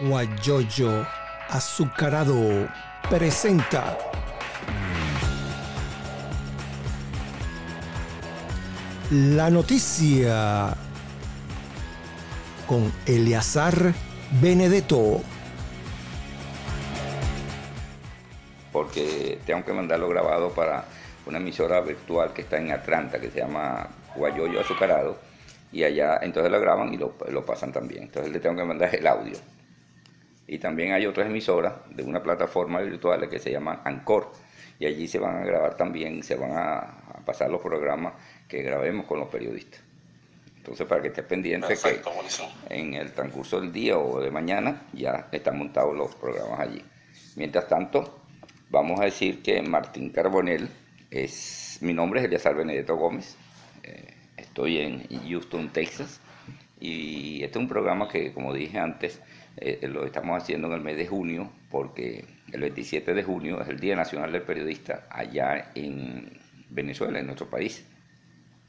Guayoyo Azucarado presenta la noticia con Eleazar Benedetto. Porque tengo que mandarlo grabado para una emisora virtual que está en Atlanta que se llama Guayoyo Azucarado y allá entonces lo graban y lo, lo pasan también. Entonces le tengo que mandar el audio. Y también hay otras emisoras de una plataforma virtual que se llama Anchor y allí se van a grabar también, se van a, a pasar los programas que grabemos con los periodistas. Entonces, para que estés pendiente Perfecto, que buenísimo. en el transcurso del día o de mañana ya están montados los programas allí. Mientras tanto, vamos a decir que Martín Carbonell es, mi nombre es Eliazar Benedetto Gómez, eh, estoy en Houston, Texas, y este es un programa que, como dije antes, eh, lo estamos haciendo en el mes de junio, porque el 27 de junio es el Día Nacional del Periodista allá en Venezuela, en nuestro país.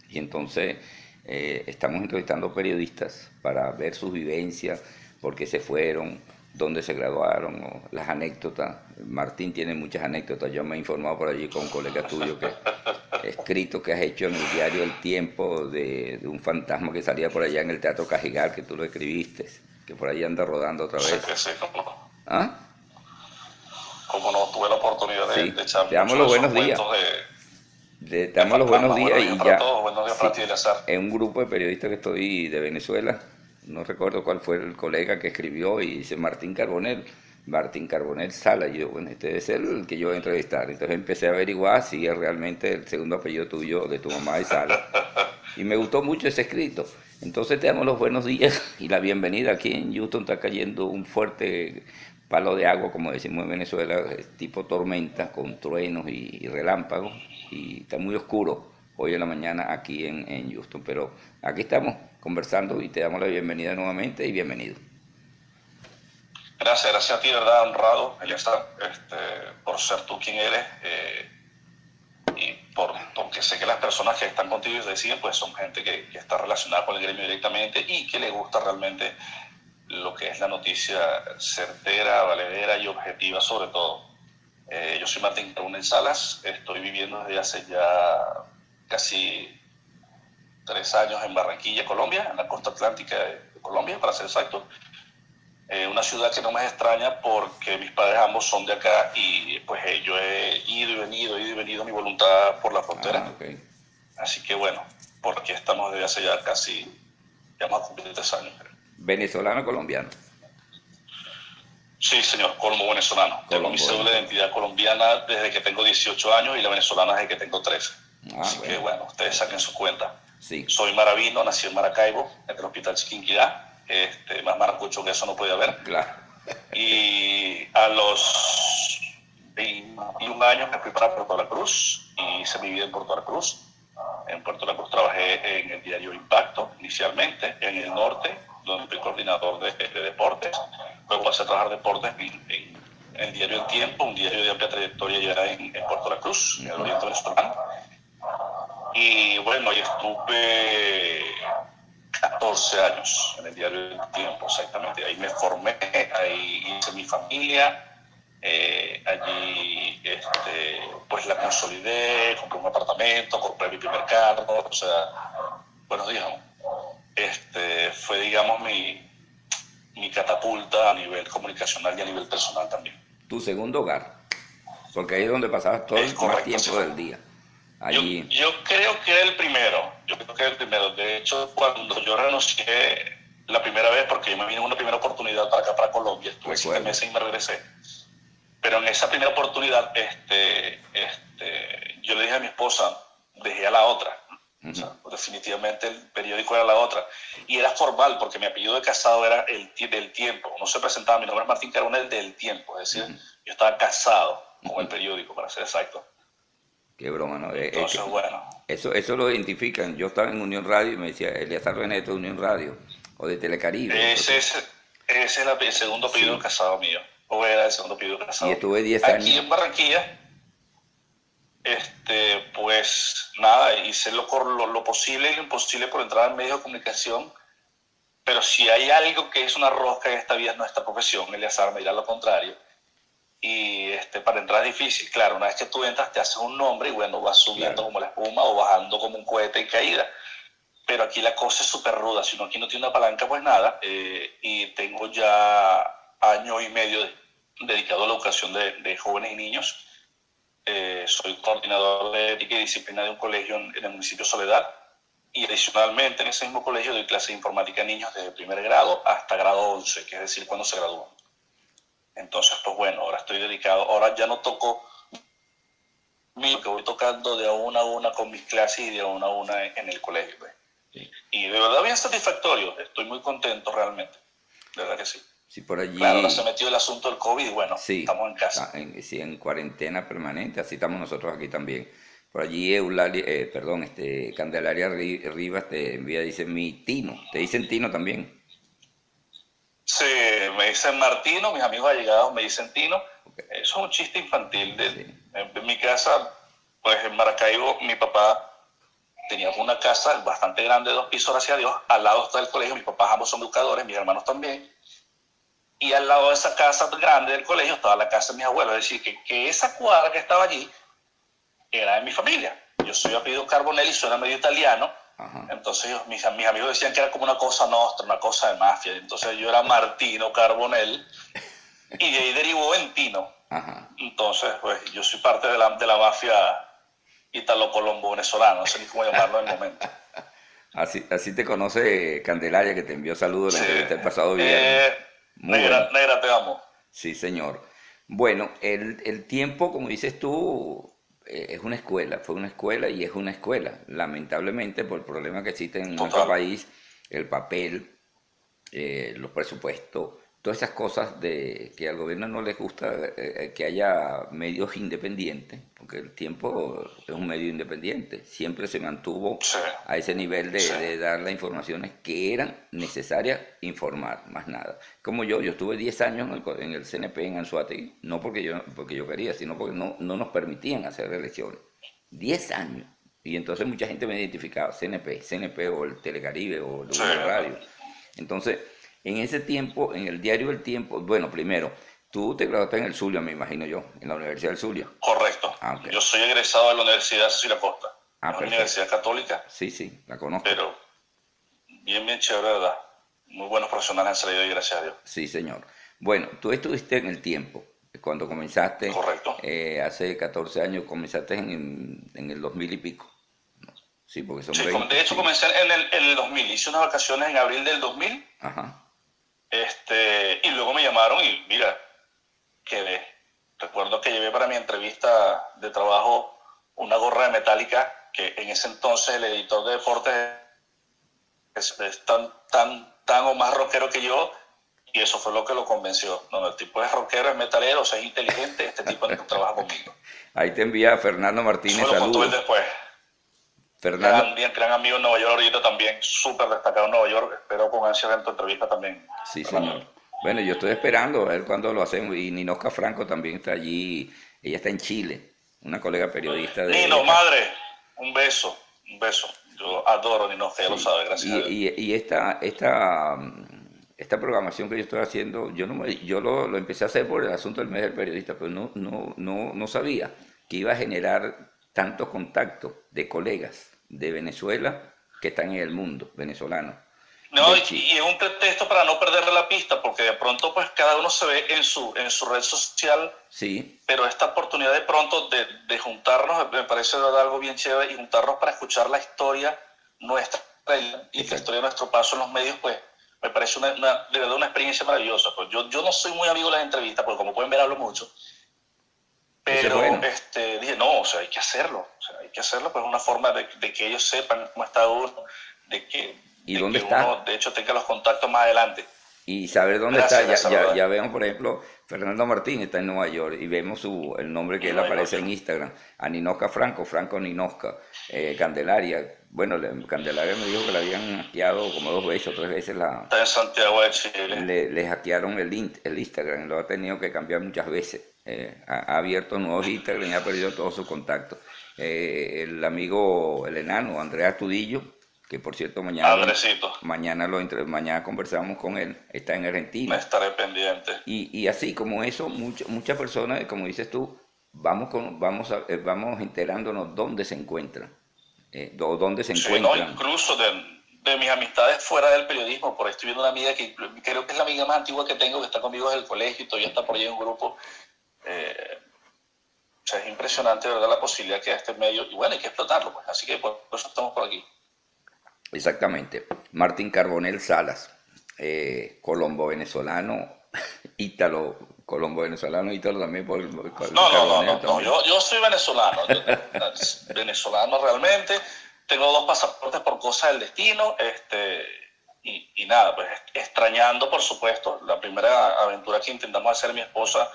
Y entonces eh, estamos entrevistando periodistas para ver sus vivencias, por qué se fueron, dónde se graduaron, o las anécdotas. Martín tiene muchas anécdotas. Yo me he informado por allí con un colega tuyo que escrito que has hecho en el diario El Tiempo de, de un fantasma que salía por allá en el Teatro Cajigal, que tú lo escribiste, que por ahí anda rodando otra Sí, vez. que sí, como no. ¿Ah? Como no, tuve la oportunidad de, Sí, de echar te damos los buenos días. de- Le damos los buenos días y ya. todos, buenos días para Sí. ti, en un grupo de periodistas que estoy de Venezuela, no recuerdo cuál fue el colega que escribió y dice Martín Carbonell, Martín Carbonell Sala, y yo, bueno, este debe ser el que yo voy a entrevistar. Entonces empecé a averiguar si es realmente el segundo apellido tuyo, de tu mamá de Sala. Y me gustó mucho ese escrito. Entonces te damos los buenos días y la bienvenida. Aquí en Houston está cayendo un fuerte palo de agua, como decimos en Venezuela, tipo tormenta, con truenos y, y relámpagos. Y está muy oscuro hoy en la mañana aquí en, en Houston. Pero aquí estamos conversando y te damos la bienvenida nuevamente y bienvenido. Gracias, gracias a ti, verdad, honrado, Eleazar, este, por ser tú quien eres eh, y por, porque sé que las personas que están contigo y deciden, pues son gente que, está relacionada con el gremio directamente y que le gusta realmente lo que es la noticia certera, valedera y objetiva sobre todo. Eh, yo soy Martín Carbonell Salas, estoy viviendo desde hace ya casi tres años en Barranquilla, Colombia, en la costa atlántica de Colombia, para ser exacto. Eh, una ciudad que no me extraña porque mis padres ambos son de acá y pues eh, yo he ido y venido, ido y venido a mi voluntad por la frontera. Ah. Así que bueno, porque estamos desde hace ya casi, ya más de tres años. Venezolano colombiano. Sí, señor, colombo venezolano. Tengo mi cédula de identidad colombiana desde que tengo 18 años y la venezolana desde que tengo 13. Ah, Así que bueno, ustedes saquen su cuenta. Sí. Soy maravino, nací en Maracaibo, en el hospital Chiquinquirá. Este, más maracucho que eso no podía haber. Claro. Y a los 21 años me fui para Puerto La Cruz y hice mi vida en Puerto La Cruz. En Puerto La Cruz trabajé en el diario Impacto inicialmente, en el norte, donde fui coordinador de, de deportes. Luego pasé a trabajar deportes en, en- en el diario El Tiempo, un diario de amplia trayectoria ya en, en Puerto La Cruz, en el oriente venezolano. Y bueno, ahí estuve 14 años en el diario El Tiempo, exactamente. Ahí me formé, ahí hice mi familia, eh, allí este, pues la consolidé, compré un apartamento, compré mi primer carro, o sea, buenos días. Este, fue, digamos, mi, mi catapulta a nivel comunicacional y a nivel personal también. Tu segundo hogar. Porque ahí es donde pasabas todo Es el más tiempo sí. del día. Yo, yo creo que era el primero. Yo creo que era el primero. De hecho, cuando yo renuncié la primera vez, porque yo me vine en una primera oportunidad para acá, para Colombia, estuve siete meses y me regresé. Pero en esa primera oportunidad, este, este, yo le dije a mi esposa, dejé a la otra. O sea, definitivamente el periódico era la otra. Y era formal, porque mi apellido de casado era el del tiempo. No se presentaba, mi nombre es Martín Carbonell del tiempo. Es decir, yo estaba casado con el periódico, para ser exacto. Qué broma, ¿no? Eh, Entonces, que- bueno. eso, eso lo identifican. Yo estaba en Unión Radio y me decía Eliazar Benedetto de Unión Radio o de Telecaribe. Ese es, ese es el, el segundo apellido Sí. casado mío. O era el segundo apellido casado. Y estuve 10 Aquí años. en Barranquilla, este, pues nada, hice lo, lo, lo posible y lo imposible por entrar al medio de comunicación Pero si hay algo que es una rosca en esta vida, es nuestra profesión, Eleazar me dirá lo contrario. Y este, para entrar es difícil, claro, una vez que tú entras te haces un nombre y bueno, vas subiendo como la espuma o bajando como un cohete en caída. Pero aquí la cosa es súper ruda, si uno aquí no tiene una palanca, pues nada. Eh, y tengo ya año y medio dedicado a la educación de, de jóvenes y niños. Eh, soy coordinador de ética y disciplina de un colegio en, en el municipio Soledad y adicionalmente en ese mismo colegio doy clase de informática a niños desde primer grado hasta grado 11, que es decir, cuando se gradúan. Entonces, pues bueno, ahora estoy dedicado, ahora ya no toco que voy tocando de a una a una con mis clases y de a una a una en el colegio. Pues. Y de verdad bien satisfactorio, estoy muy contento realmente, de verdad que sí. Sí, por allí. Claro, ahora se metió el asunto del COVID bueno, estamos en casa. Ah, sí, en cuarentena permanente, así estamos nosotros aquí también. Por allí Eulalia, eh, perdón, este, Candelaria Rivas te envía, dice mi Tino. ¿Te dicen Tino también? Sí, me dicen Martino, mis amigos allegados me dicen Tino. Eso es un chiste infantil. De, en, mi casa, pues en Maracaibo, mi papá tenía una casa bastante grande, dos pisos, gracias a Dios. Al lado está el colegio, mis papás ambos son educadores, mis hermanos también. Y al lado de esa casa grande del colegio estaba la casa de mis abuelos. Es decir, que, que esa cuadra que estaba allí era de mi familia. Yo soy apellido Carbonelli, suena medio italiano. Entonces mis, mis, amigos decían que era como una cosa nostra, una cosa de mafia. Entonces yo era Martino Carbonell y de ahí derivó en Tino. Entonces, pues yo soy parte de la, de la mafia italo-colombo venezolana, no sé ni cómo llamarlo en el momento. Así, así te conoce Candelaria, que te envió saludos en la entrevista el pasado viernes. Eh, negra, negra, te amo. Sí, señor. Bueno, el, el tiempo, como dices tú, es una escuela, fue una escuela y es una escuela. Lamentablemente, por el problema que existe en nuestro país, el papel, eh, los presupuestos, todas esas cosas de que al gobierno no les gusta eh, eh, que haya medios independientes, porque el tiempo es un medio independiente, siempre se mantuvo a ese nivel de, dar las informaciones que eran necesarias informar, más nada. Como yo, yo estuve 10 años en el, CNP en Anzuategui, no porque yo, porque yo quería, sino porque no, no nos permitían hacer elecciones. 10 años. Y entonces mucha gente me identificaba, CNP, CNP o el Telecaribe o el Radio. Entonces, en ese tiempo, en el diario El Tiempo, bueno, primero, tú te graduaste en el Zulia, me imagino yo, en la Universidad del Zulia. Correcto. Ah, yo soy egresado de la Universidad de Cecilia Costa. Ah, una universidad católica. Sí, sí, la conozco. Pero bien, bien chévere, ¿verdad? Muy buenos profesionales han salido ahí, gracias a Dios. Sí, señor. Bueno, tú estuviste en el tiempo, cuando comenzaste. Correcto. Eh, hace 14 años, comenzaste en, en el 2000 y pico. Sí, porque son sí, De hecho, comencé en el, en el 2000. Hice unas vacaciones en abril del 2000. Ajá este, y luego me llamaron y mira, quedé. Recuerdo que llevé para mi entrevista de trabajo una gorra de metálica que en ese entonces el editor de deportes es, tan, tan, tan o más rockero que yo y eso fue lo que lo convenció. No, el tipo es rockero, es metalero, o sea, es inteligente, este tipo no trabaja conmigo. Ahí te envía Fernando Martínez. Eso lo contó él después. Fernando. Gran, gran amigo en Nueva York ahorita también, súper destacado en Nueva York. Espero con ansia ver tu entrevista también. Sí, señor. Bueno, yo estoy esperando a ver cuándo lo hacemos. Y Ninosca Franco también está allí. Ella está en Chile, una colega periodista de. Nino, madre, un beso, un beso. Yo adoro Ninosca, ya lo sabe, gracias. Y, a Dios. y, esta, esta, esta programación que yo estoy haciendo, yo, no yo lo, lo, empecé a hacer por el asunto del mes del periodista, pero no, no, no, no sabía que iba a generar tantos contactos de colegas de Venezuela que están en el mundo venezolano. No, y, es un pretexto para no perderle la pista, porque de pronto pues cada uno se ve en su, en su red social. Sí. Pero esta oportunidad de pronto de, de juntarnos me parece algo bien chévere y juntarnos para escuchar la historia nuestra y la historia de nuestro paso en los medios, pues me parece una, de verdad una experiencia maravillosa. Pues yo, yo no soy muy amigo de las entrevistas, porque como pueden ver hablo mucho. Pero este, dije, no, o sea, hay que hacerlo hay que hacerlo, pues una forma de, que ellos sepan cómo está uno, de que, ¿Y dónde está? uno, de hecho, tenga los contactos más adelante. Y saber dónde está. Ya, ya, vemos, por ejemplo, Fernando Martín está en Nueva York y vemos su, el nombre que él aparece en Instagram. A Ninoca Franco, Franco Ninoca, eh, Candelaria. Bueno, Candelaria me dijo que le habían hackeado como dos veces o tres veces la... Está en Santiago de Chile. Le, le hackearon el, el Instagram, lo ha tenido que cambiar muchas veces. Eh, ha, ha, abierto nuevos Instagram y ha perdido todos sus contactos. Eh, el amigo, el enano, Andrea Tudillo, que por cierto mañana, Andresito. mañana, lo entre, mañana conversamos con él, está en Argentina. Me estaré pendiente. Y, y así como eso, muchas muchas personas, como dices tú, vamos, con, vamos, a, eh, vamos enterándonos dónde se encuentran, eh, dónde se Sí, no, incluso de, de mis amistades fuera del periodismo, por ahí estoy viendo una amiga que creo que es la amiga más antigua que tengo, que está conmigo desde el colegio y todavía está por ahí en un grupo. Eh, o sea, es impresionante, verdad, la posibilidad que da este medio. Y bueno, hay que explotarlo, pues. Así que por eso estamos por aquí. Exactamente. Martín Carbonel Salas, eh, colombo venezolano, ítalo, colombo venezolano, ítalo también por, por- No, no, no, no, no. Yo, yo soy venezolano. yo- venezolano realmente. Tengo dos pasaportes por cosas del destino. Este, y, y nada, pues extrañando, por supuesto, la primera aventura que intentamos hacer mi esposa,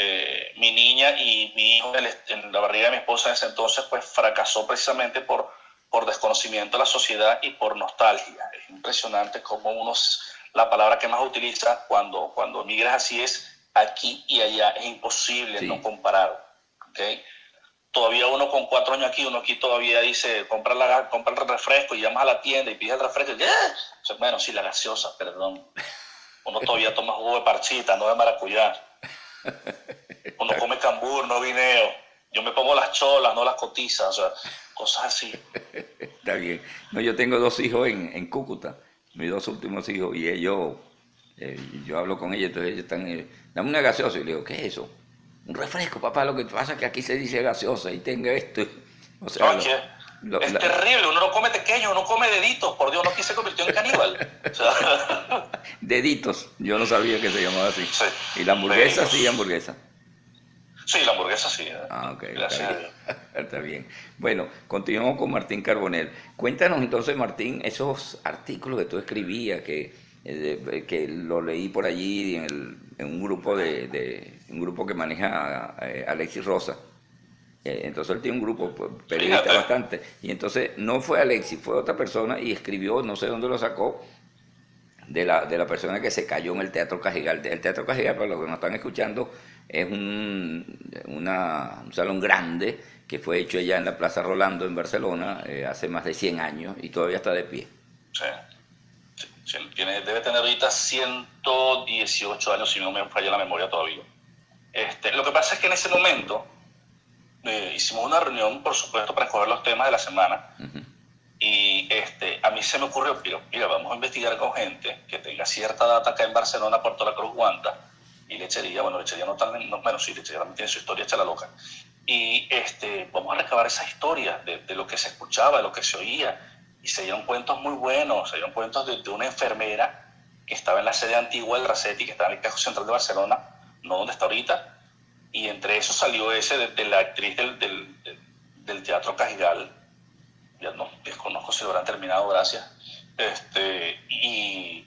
eh, mi niña y mi hijo en, la barriga de mi esposa en ese entonces, pues fracasó precisamente por, por desconocimiento de la sociedad y por nostalgia. Es impresionante cómo uno, s- la palabra que más utiliza cuando, cuando migras así es aquí y allá. Es imposible Sí. no comparar. ¿ok? Todavía uno con cuatro años aquí, uno aquí todavía dice, compra, la, compra el refresco y llamas a la tienda y pides el refresco. y, "Ah". O sea, bueno, sí, la gaseosa, perdón. Uno todavía toma jugo de parchita, no de maracuyá. Uno come cambur, no vineo. Yo me pongo las cholas, no las cotizas, o sea, cosas así. Está bien. No, yo tengo dos hijos en, en Cúcuta, mis dos últimos hijos, y ellos, eh, yo hablo con ellos, entonces ellos están, eh, dame una gaseosa, y le digo, ¿qué es eso? Un refresco, papá, lo que pasa es que aquí se dice gaseosa y tenga esto. O sea, lo- lo- es la- terrible, uno no come pequeño, uno come deditos, por Dios, uno aquí se convirtió en caníbal. O sea, deditos, yo no sabía que se llamaba así. Sí. Y la hamburguesa, Deditos. sí, hamburguesa. sí, la hamburguesa sí. Ah, ok, Gracias está bien. Dios. Está bien. Bueno, continuamos con Martín Carbonell. Cuéntanos entonces, Martín, esos artículos que tú escribías, que, eh, de- que lo leí por allí en, el- en un grupo de, de- un grupo que maneja eh, Alexis Rosa. Eh, entonces él tiene un grupo pues, periodista Fíjate. bastante. Y entonces no fue Alexis, fue otra persona y escribió, no sé dónde lo sacó, de la, de la persona que se cayó en el Teatro Cajigal. El Teatro Cajigal, para los que nos están escuchando, es un, una- un salón grande que fue hecho allá en la Plaza Rolando, en Barcelona, eh, hace más de 100 años y todavía está de pie. Sí. Sí, sí, tiene, debe tener ahorita 118 años, si no me falla la memoria todavía. Este, lo que pasa es que en ese momento eh, hicimos una reunión, por supuesto, para escoger los temas de la semana. Y este, a mí se me ocurrió, mira, vamos a investigar con gente que tenga cierta data acá en Barcelona, Puerto La Cruz, Guanta, y Lechería, bueno, Lechería no tan, no, bueno, sí, Lechería también tiene su historia hecha la loca. Y este, vamos a recabar esa historia de, de lo que se escuchaba, de lo que se oía, y se dieron cuentos muy buenos, se dieron cuentos de, de una enfermera que estaba en la sede antigua del Racetti, que estaba en el Cajo Central de Barcelona, no donde está ahorita, y entre eso salió ese de, la actriz del, del, Teatro Cajigal, ya no desconozco si lo habrán terminado, gracias. Este, y,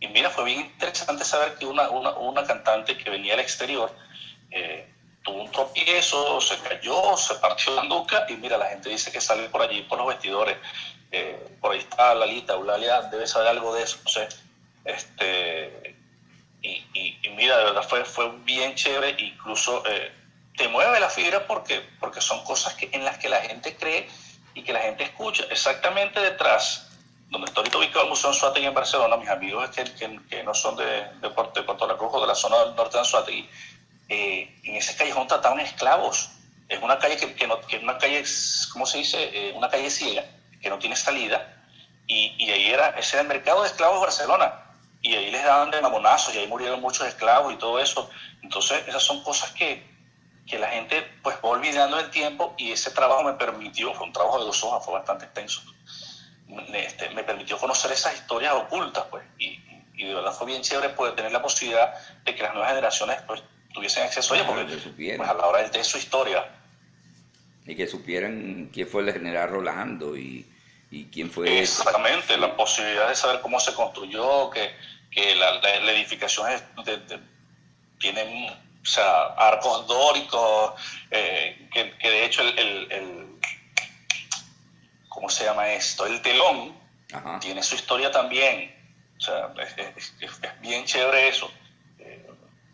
y mira, fue bien interesante saber que una, una, una cantante que venía del exterior eh, tuvo un tropiezo, se cayó, se partió la nuca y mira, la gente dice que sale por allí, por los vestidores. Eh, por ahí está Lalita, Eulalia debe saber algo de eso, no sé. Este, y, y- mira, de verdad fue, fue bien chévere, incluso eh, te mueve la fibra porque, porque son cosas que, en las que la gente cree y que la gente escucha. Exactamente detrás, donde está ahorita ubicado el Museo Anzuategui en Barcelona, mis amigos que, que, que no son de, de, Puerto, de Puerto La de la zona del norte de Anzuategui, eh, en ese callejón trataban esclavos. Es una calle que, que, no, es una calle, ¿cómo se dice? Eh, una calle ciega, que no tiene salida. Y, y ahí era, ese era el mercado de esclavos de Barcelona. Y ahí les daban de mamonazos y ahí murieron muchos esclavos y todo eso. Entonces, esas son cosas que, que la gente pues va olvidando el tiempo y ese trabajo me permitió, fue un trabajo de dos hojas, fue bastante extenso, este, me permitió conocer esas historias ocultas pues y, y de verdad fue bien chévere poder tener la posibilidad de que las nuevas generaciones pues tuviesen acceso a ella porque que pues, a la hora de, de su historia. Y que supieran quién fue el general Rolando y, y quién fue... Exactamente, la posibilidad de saber cómo se construyó, que, que la, la- la edificación es de- de- tiene o sea, arcos dóricos, eh, que, que de hecho el, el- el- ¿cómo se llama esto? El telón Ajá. tiene su historia también. O sea, es, es- es- es bien chévere eso. Eh,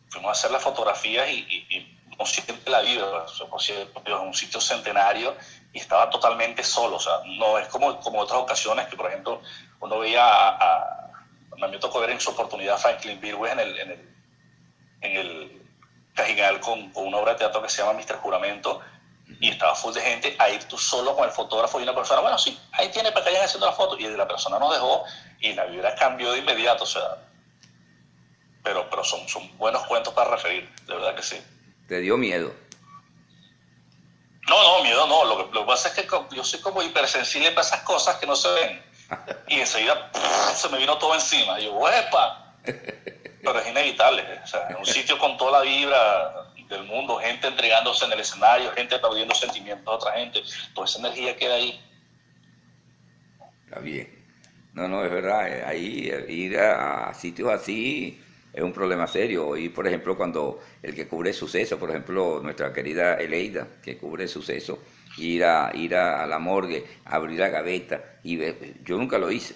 fuimos a hacer las fotografías y, y, y no siente la vida. O sea, por cierto, es un sitio centenario estaba totalmente solo. O sea, no es como, como otras ocasiones que, por ejemplo, uno veía a, a me tocó ver en su oportunidad Franklin Birwes en el, en el, en el Cajinal con, con, una obra de teatro que se llama Mister Juramento y estaba full de gente, a ir tú solo con el fotógrafo y una persona, bueno, sí, ahí tiene para que vayan haciendo la foto, y la persona nos dejó y la vida cambió de inmediato, o sea, pero, pero son, son buenos cuentos para referir, de verdad que sí. ¿Te dio miedo? No, no, miedo no, lo que, lo que pasa es que yo soy como hipersensible para esas cosas que no se ven, y enseguida se me vino todo encima, y yo, ¡huepa! Pero es inevitable, en un sitio con toda la vibra del mundo, gente entregándose en el escenario, gente aplaudiendo sentimientos de otra gente, toda esa energía queda ahí. Está bien. No, no, es verdad, eh, ahí eh, ir a, sitios así es un problema serio. Y, por ejemplo, cuando el que cubre suceso, por ejemplo, nuestra querida Eleida, que cubre suceso, ir a, ir a, la morgue, abrir la gaveta y ver, yo nunca lo hice.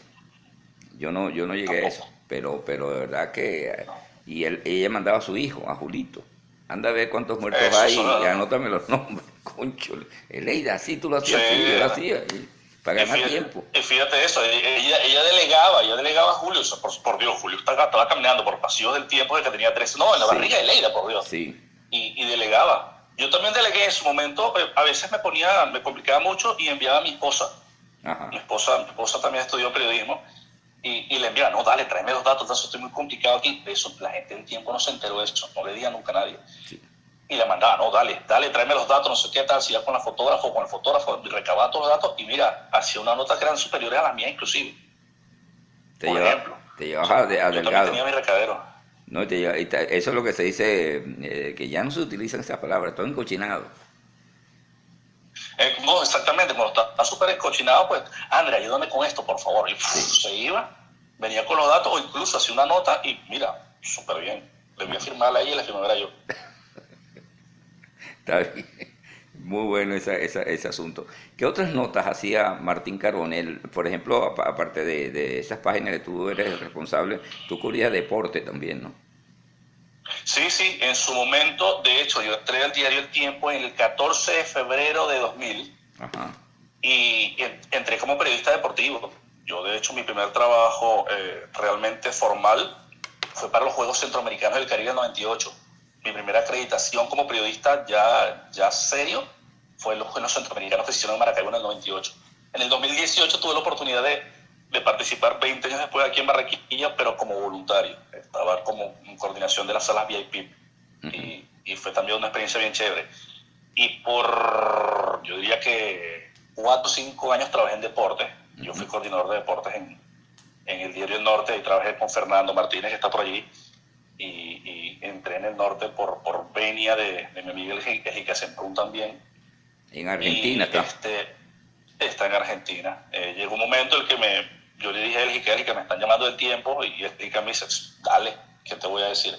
Yo no, yo no llegué a eso, pero, pero de verdad que... Y él, ella mandaba a su hijo, a Julito, anda a ver cuántos muertos hay y anótame los nombres. Concho, Eleida, así tú lo hacías, sí, yo lo hacía. Para ganar tiempo. Fíjate eso, ella, ella delegaba, ella delegaba a Julio, por, Dios, Julio estaba, estaba, caminando por pasillos del tiempo de que tenía 13, no, en la barriga de Leida, por Dios. Sí. Y, y, delegaba. Yo también delegué en su momento, eh, a veces me ponía, me complicaba mucho y enviaba a mi esposa. Ajá. Mi esposa, mi esposa también estudió periodismo y, y, le enviaba, no, dale, tráeme los datos, eso estoy muy complicado aquí. Eso, la gente del tiempo no se enteró de eso, no le diga nunca a nadie. Sí. Y le mandaba, no, dale, dale, tráeme los datos, no sé qué tal, si ya con la fotógrafo, con el fotógrafo, recababa todos los datos y mira, hacía una nota que eran superiores a las mías inclusive. Te Por lleva, ejemplo. Te llevas a, a delgado. Yo tenía mi recadero. No, te lleva, eso es lo que se dice, eh, que ya no se utilizan esas palabras, todo encochinado. Eh, no, exactamente, cuando está súper escochinado, pues, Andrea, ayúdame con esto, por favor. Y se iba, venía con los datos, o incluso hacía una nota y mira, súper bien. Le voy a firmarla ella y la firmara yo. Está bien. Muy bueno ese, ese, asunto. ¿Qué otras notas hacía Martín Carbonel? Por ejemplo, aparte de, de, esas páginas que tú eres responsable, tú cubrías deporte también, ¿no? Sí, sí, en su momento, de hecho, yo entré al diario El Tiempo en el 14 de febrero de 2000 Ajá. y entré como periodista deportivo. Yo, de hecho, mi primer trabajo eh, realmente formal fue para los Juegos Centroamericanos del Caribe del 98. Mi primera acreditación como periodista ya, ya serio fue en los Juegos Centroamericanos que se hicieron en Maracaibo en el 98. En el 2018 tuve la oportunidad de, de participar 20 años después aquí en Barranquilla, pero como voluntario. Estaba como en coordinación de las salas VIP y, y, fue también una experiencia bien chévere. Y por, yo diría que cuatro o cinco años trabajé en deportes. Yo fui coordinador de deportes en, en el Diario del Norte y trabajé con Fernando Martínez, que está por allí. Y, y entré en el norte por, por venia de, de mi amigo Semprún también. En Argentina está. Este, está en Argentina. Eh, llegó un momento en el que me, yo le dije a él, que me están llamando del tiempo, y Erika me dice, dale, ¿qué te voy a decir?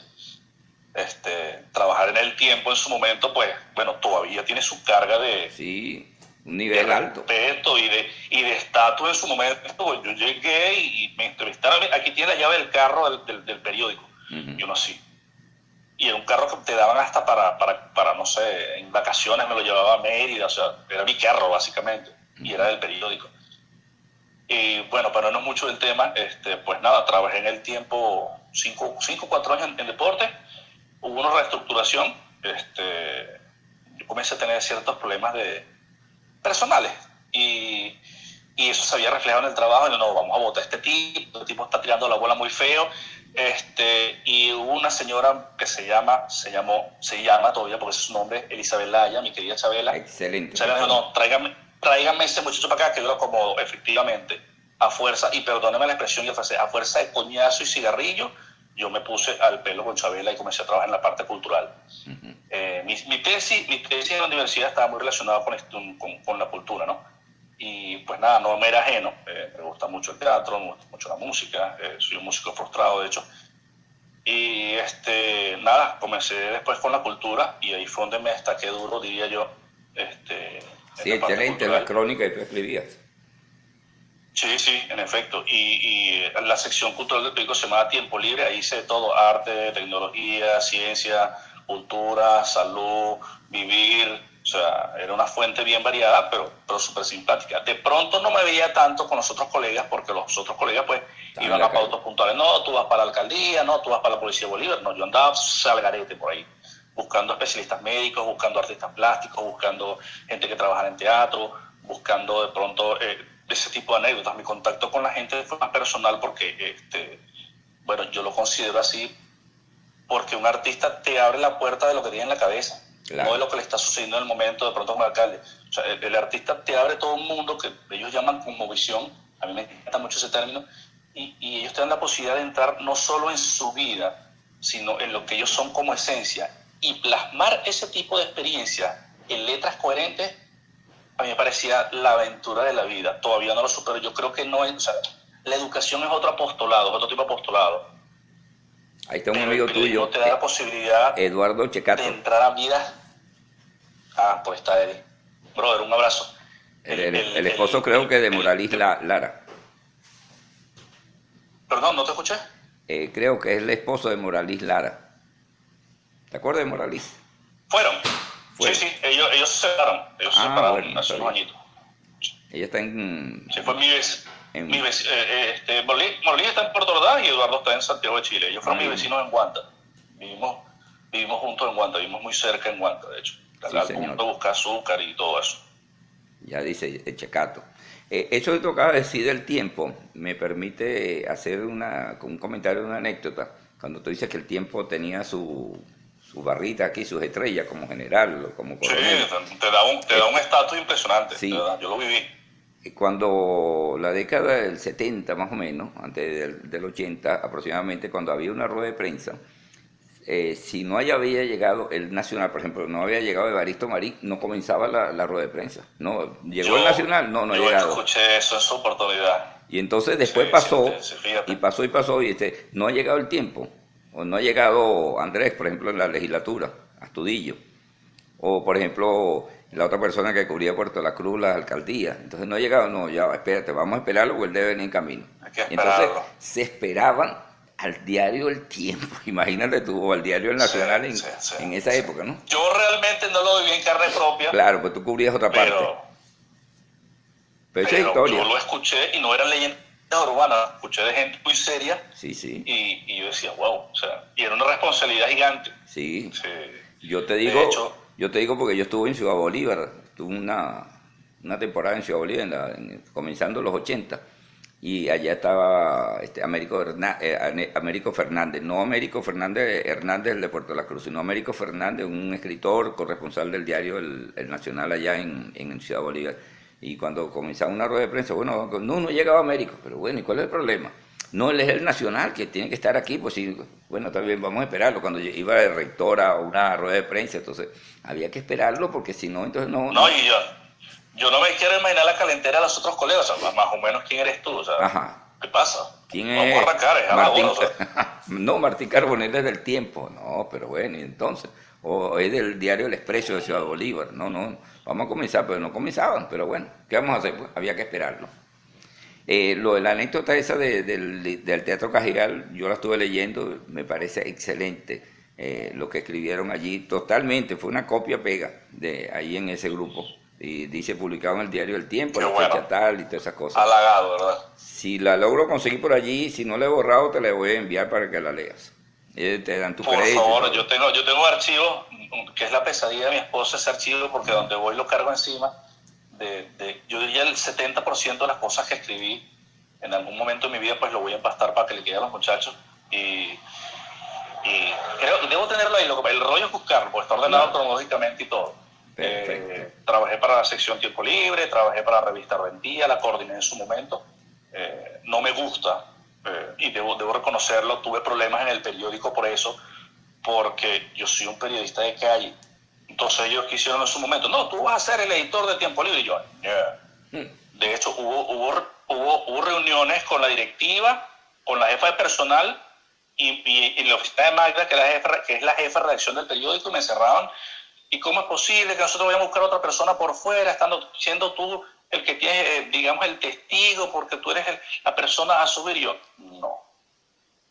Este, trabajar en el tiempo en su momento, pues, bueno, todavía tiene su carga de... Sí, un nivel alto. respeto y de y de estatus en su momento. Pues, yo llegué y me entrevistaron, aquí tiene la llave del carro del, del, periódico, y uno así. Y era un carro que te daban hasta para, para, para, no sé, en vacaciones me lo llevaba a Mérida, o sea, era mi carro básicamente, y era del periódico. Y bueno, para no mucho del tema, este, pues nada, trabajé en el tiempo 5 o 4 años en, deporte, hubo una reestructuración, este, yo comencé a tener ciertos problemas de, personales y, y eso se había reflejado en el trabajo, y no, vamos a votar a este tipo, este tipo está tirando la bola muy feo, este, y hubo una señora que se llama, se llamó, se llama todavía porque es su nombre, Elizabeth Laya, mi querida Chabela. Excelente. Chabela dijo, no, tráigame, tráigame ese muchacho para acá que yo lo acomodo, efectivamente, a fuerza, y perdóneme la expresión, yo a fuerza de coñazo y cigarrillo, yo me puse al pelo con Chabela y comencé a trabajar en la parte cultural. eh, mi, mi, tesis, mi tesis en la universidad estaba muy relacionada con, con, con, la cultura, ¿no? Y pues nada, no me era ajeno, eh, me gusta mucho el teatro, me gusta mucho la música, eh, soy un músico frustrado, de hecho. Y este, nada, comencé después con la cultura y ahí fue donde me destaqué duro, diría yo, este, Sí, excelente la crónica que tú escribías. Sí, sí, en efecto. Y, y, la sección cultural del periódico se llama Tiempo Libre, ahí hice todo, arte, tecnología, ciencia, cultura, salud, vivir, O sea, era una fuente bien variada, pero, pero súper simpática. De pronto no me veía tanto con los otros colegas, porque los otros colegas pues iban a pautos puntuales. No, tú vas para la alcaldía, no, tú vas para la Policía de Bolívar. No, yo andaba salgarete por ahí, buscando especialistas médicos, buscando artistas plásticos, buscando gente que trabajara en teatro, buscando de pronto eh, ese tipo de anécdotas. Mi contacto con la gente fue más personal porque, este, bueno, yo lo considero así porque un artista te abre la puerta de lo que tiene en la cabeza, no de lo que le está sucediendo en el momento de pronto como alcalde. O sea, el, artista te abre todo un mundo que ellos llaman como visión, a mí me encanta mucho ese término, y, ellos te dan la posibilidad de entrar no solo en su vida, sino en lo que ellos son como esencia, y plasmar ese tipo de experiencia en letras coherentes, a mí me parecía la aventura de la vida. Todavía no lo supero. Yo creo que no es, la educación es otro apostolado, otro tipo de apostolado Ahí está un amigo tuyo. te da la posibilidad Eduardo Checato. de entrar a vida. Ah, pues está Eddie. Brother, un abrazo. El, esposo creo que de Moralis Lara. Perdón, ¿no te escuché? Eh, creo que es el esposo de Moralis Lara. ¿Te acuerdas de Moralis? Fueron. Sí, sí, ellos, ellos se separaron. Ellos se ah, separaron hace unos añitos. Ella está en... Sí, fue mi vez. Mi eh, eh, este, está en Puerto Ordaz y Eduardo está en Santiago de Chile. Ellos fueron mis vecinos en Guanta. Vivimos, vivimos juntos en Guanta, vivimos muy cerca en Guanta, de hecho. Sí, punto buscar azúcar y todo eso. Ya dice el Checato. Eh, eso que tocaba decir del tiempo me permite hacer una, un comentario, una anécdota. Cuando tú dices que el tiempo tenía su, su barrita aquí, sus estrellas como general como coronel. Sí, te da un estatus te da un estatus impresionante. Sí. Yo lo viví cuando la década del 70 más o menos, antes del, 80 aproximadamente, cuando había una rueda de prensa, eh, si no había llegado el Nacional, por ejemplo, no había llegado Evaristo Marí, no comenzaba la, rueda de prensa. No, llegó el Nacional, no, no ha llegado. Yo escuché eso en su oportunidad. Y entonces después pasó, y pasó y pasó, y este, no ha llegado el tiempo. O no ha llegado Andrés, por ejemplo, en la legislatura, Astudillo. O, por ejemplo, la otra persona que cubría Puerto La Cruz, la alcaldía. Entonces no ha llegado, no, ya, espérate, vamos a esperarlo porque él debe venir en camino. Entonces se esperaban al diario El Tiempo, imagínate tú, o al diario El Nacional en, esa época, ¿no? Yo realmente no lo viví en carne propia. Claro, pues tú cubrías otra parte. Pero, esa historia. Yo lo escuché y no eran leyendas urbanas, escuché de gente muy seria. Sí, sí. Y, yo decía, wow, o sea, y era una responsabilidad gigante. Sí. Yo te digo. Yo te digo porque yo estuve en Ciudad Bolívar, estuve una, una temporada en Ciudad Bolívar, comenzando los 80, y allá estaba este, Américo, eh, Américo Fernández, no Américo Fernández Hernández, de Puerto La Cruz, sino Américo Fernández, un escritor, corresponsal del diario El, Nacional allá en, en, Ciudad Bolívar. Y cuando comenzaba una rueda de prensa, bueno, no, no llegaba Américo, pero bueno, ¿y cuál es el problema? No, él es el nacional que tiene que estar aquí, pues sí, bueno, también vamos a esperarlo. Cuando iba el rector a una rueda de prensa, entonces había que esperarlo porque si no, entonces no... No, y yo, yo no me quiero imaginar la calentera de los otros colegas, o sea, más o menos quién eres tú, o sea, Ajá. ¿qué pasa? ¿Quién es? Vamos a arrancar, es Martín, No, Martín Carbonell es del tiempo, no, pero bueno, y entonces, o es del diario El Expreso de Ciudad Bolívar, no, no, vamos a comenzar, pero no comenzaban, pero bueno, ¿qué vamos a hacer? Pues había que esperarlo. Eh, lo de la anécdota esa del, Teatro Cajigal, yo la estuve leyendo, me parece excelente eh, lo que escribieron allí, totalmente, fue una copia pega de ahí en ese grupo. Y dice publicado en el diario El Tiempo, la fecha tal y todas esas cosas. Halagado, ¿verdad? Si la logro conseguir por allí, si no la he borrado, te la voy a enviar para que la leas. Eh, te dan tu por favor, yo tengo, yo tengo archivo, que es la pesadilla de mi esposa, ese archivo, porque donde voy lo cargo encima de, yo diría el 70% de las cosas que escribí en algún momento de mi vida, pues lo voy a empastar para que le quede a los muchachos. Y, y creo, debo tenerlo ahí, el rollo es buscarlo, porque está ordenado cronológicamente y todo. Eh, trabajé para la sección Tiempo Libre, trabajé para la revista Ardentía, la coordiné en su momento. Eh, no me gusta, eh, y debo, debo reconocerlo, tuve problemas en el periódico por eso, porque yo soy un periodista de calle entonces ellos quisieron en su momento, no, tú vas a ser el editor de Tiempo Libre. Y yo, hmm. De hecho, hubo, hubo, hubo, reuniones con la directiva, con la jefa de personal y, en la oficina de Magda, que, la jefa, que es la jefa de redacción del periódico, y me encerraban. ¿Y cómo es posible que nosotros vayamos a buscar a otra persona por fuera, estando siendo tú el que tiene, eh, digamos, el testigo, porque tú eres la persona a subir? yo, no,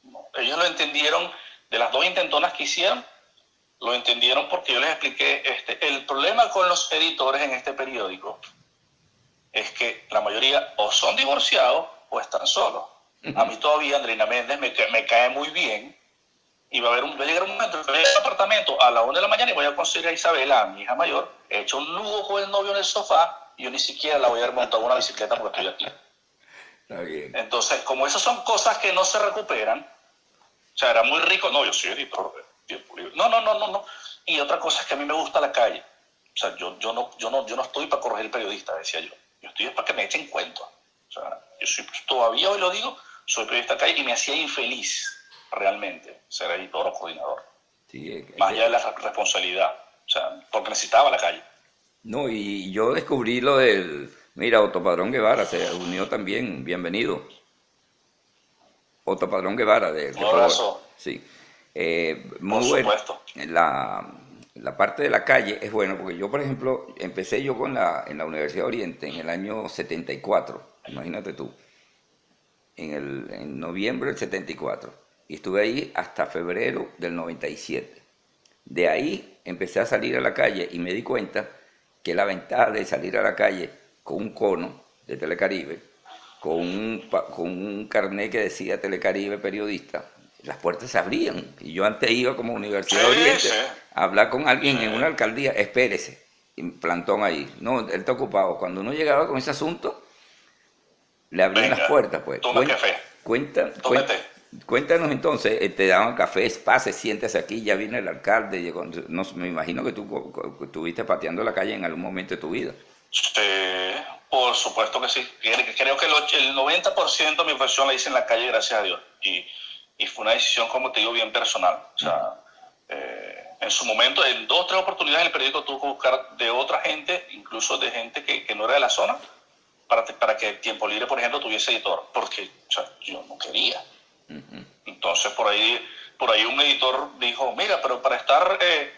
no. Ellos lo entendieron de las dos intentonas que hicieron lo entendieron porque yo les expliqué, este, el problema con los editores en este periódico es que la mayoría o son divorciados o están solos. A mí todavía Andrina Méndez me, me cae muy bien y va a, haber un, va a llegar un momento que voy a apartamento a la una de la mañana y voy a conseguir a Isabela, mi hija mayor, he hecho un nudo con el novio en el sofá y yo ni siquiera la voy a haber montado una bicicleta porque estoy aquí. Está bien. Entonces, como esas son cosas que no se recuperan, o sea, era muy rico, no, yo soy editor No, no, no, no, no. Y otra cosa es que a mí me gusta la calle. O sea, yo, yo, no, yo, no, yo no estoy para corregir periodista, decía yo. Yo estoy para que me echen cuento. O sea, yo soy, todavía hoy lo digo, soy periodista de calle y me hacía infeliz realmente ser editor o coordinador. Más allá de la responsabilidad, o sea, porque necesitaba la calle. No, y yo descubrí lo del, mira, Otto Padrón Guevara se unió también, bienvenido. Otto Padrón Guevara de... Un abrazo. Sí. Eh, muy por supuesto. La, la parte de la calle es bueno, porque yo, por ejemplo, empecé yo con la, en la Universidad Oriente en el año 74, imagínate tú, en, el, en noviembre del 74 y estuve ahí hasta febrero del 97. De ahí empecé a salir a la calle y me di cuenta que la ventaja de salir a la calle con un cono de Telecaribe, con un, con un carnet que decía Telecaribe periodista, las puertas se abrían. Y yo antes iba como Universidad Oriente a hablar con alguien en una alcaldía, espérese, y plantón ahí. No, él está ocupado. Cuando uno llegaba con ese asunto, le abrían las puertas, pues. Toma café. Cuenta, cuenta, Cuéntanos entonces, eh, te daban café, pase, siéntese aquí, ya viene el alcalde, llegó, no, me imagino que tú estuviste pateando la calle en algún momento de tu vida. Sí, por supuesto que sí. Creo que el 90% de mi profesión la hice en la calle, gracias a Dios. Y, y, fue una decisión, como te digo, bien personal. O sea, eh, en su momento, en dos o tres oportunidades en el periódico tuve que buscar de otra gente, incluso de gente que, que no era de la zona, para, para que Tiempo Libre, por ejemplo, tuviese editor, porque o sea, yo no quería. Entonces por ahí, por ahí un editor dijo, mira, pero para estar eh,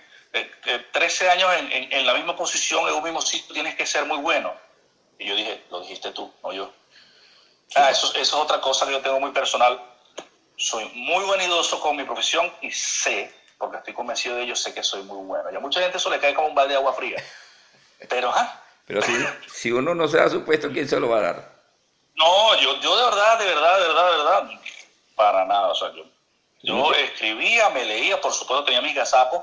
13 eh, eh, años en, en, la misma posición, en un mismo sitio, tienes que ser muy bueno. Y yo dije, lo dijiste tú, no yo. Ah, eso, eso es otra cosa que yo tengo muy personal. Soy muy vanidoso con mi profesión y sé, porque estoy convencido de ello, sé que soy muy bueno. Y a mucha gente eso le cae como un balde de agua fría. Pero, ¿ah? Pero si, si uno no se da su puesto, ¿quién se lo va a dar? No, yo, yo de verdad, de verdad, de verdad, de verdad, para nada. O sea, yo, yo escribía, me leía, por supuesto tenía mis gazapos.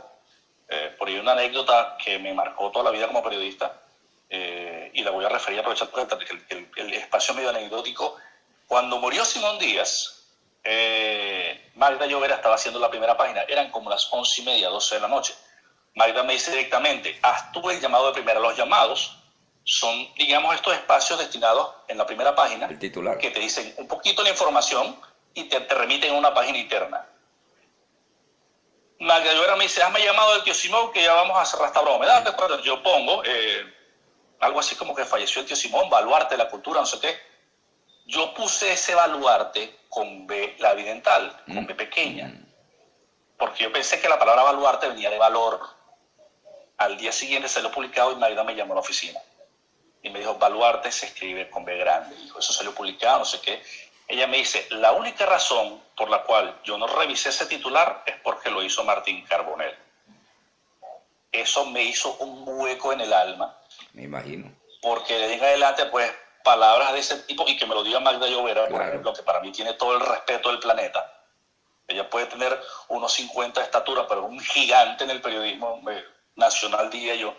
Eh, por ahí una anécdota que me marcó toda la vida como periodista. Eh, y la voy a referir, aprovechar porque el, el, espacio medio anecdótico. Cuando murió Simón Díaz, eh, Magda Llovera estaba haciendo la primera página. Eran como las once y media, doce de la noche. Magda me dice directamente, haz tú el llamado de primera. Los llamados son, digamos, estos espacios destinados en la primera página. El titular. Que te dicen un poquito la información y te, remiten a una página interna. Magda Llora me dice, hazme llamado del tío Simón que ya vamos a cerrar esta broma. ¿Me cuando yo pongo eh, algo así como que falleció el tío Simón, baluarte de la cultura, no sé qué. Yo puse ese baluarte con B, la evidental, con B pequeña. Porque yo pensé que la palabra baluarte venía de valor. Al día siguiente se lo publicado y Magda me llamó a la oficina. Y me dijo, baluarte se escribe con B grande. Dijo, eso salió publicado, no sé qué. Ella me dice, la única razón por la cual yo no revisé ese titular es porque lo hizo Martín Carbonell. Eso me hizo un hueco en el alma. Me imagino. Porque de ahí en adelante, pues, palabras de ese tipo, y que me lo diga Magda Llovera, por ejemplo, que para mí tiene todo el respeto del planeta. Ella puede tener unos 50 de estatura, pero un gigante en el periodismo eh, nacional, diría yo.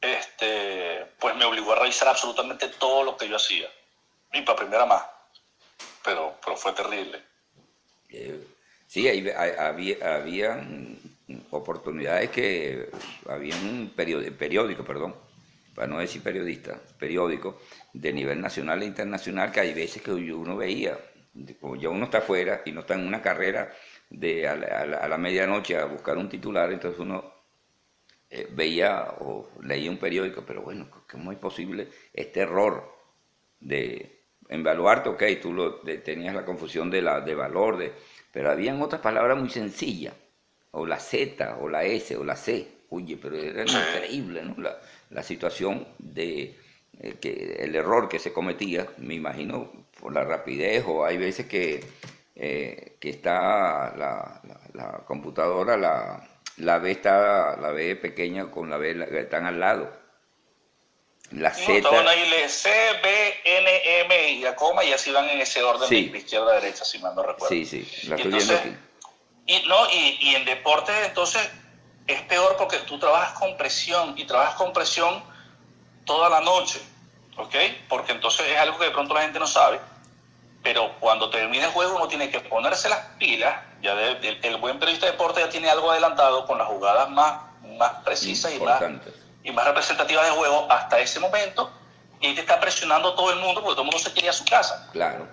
Este, pues me obligó a revisar absolutamente todo lo que yo hacía. Y para primera más pero, pero fue terrible. Eh, sí, había, había oportunidades que había un periódico, perdón, para no decir periodista, periódico de nivel nacional e internacional que hay veces que uno veía, como ya uno está afuera y no está en una carrera de a la, medianoche a buscar un titular, entonces uno eh, veía o leía un periódico, pero bueno, ¿cómo es posible este error de, en ok, tú tenías la confusión de, la, de valor, de, pero habían otras palabras muy sencillas, o la Z, o la S, o la C. Oye, pero era increíble. La, la situación de eh, que el error que se cometía, me imagino, por la rapidez, o hay veces que, eh, que está la, la, computadora, la, La B está, la B pequeña con la B la- están al lado. La No, Z, le C, B, N, M y la coma y así van en ese orden Sí. de izquierda a derecha, si mal no recuerdo. sí, sí, la estoy viendo entonces, aquí. Y, no, y, y en deporte entonces es peor porque tú trabajas con presión y trabajas con presión toda la noche, ¿ok? Porque entonces es algo que de pronto la gente no sabe, pero cuando termina el juego uno tiene que ponerse las pilas, ya de- el, el buen periodista de deporte ya tiene algo adelantado con las jugadas más, más precisas y más, y más representativas de juego hasta ese momento, y te está presionando todo el mundo porque todo el mundo se quería a su casa. Claro,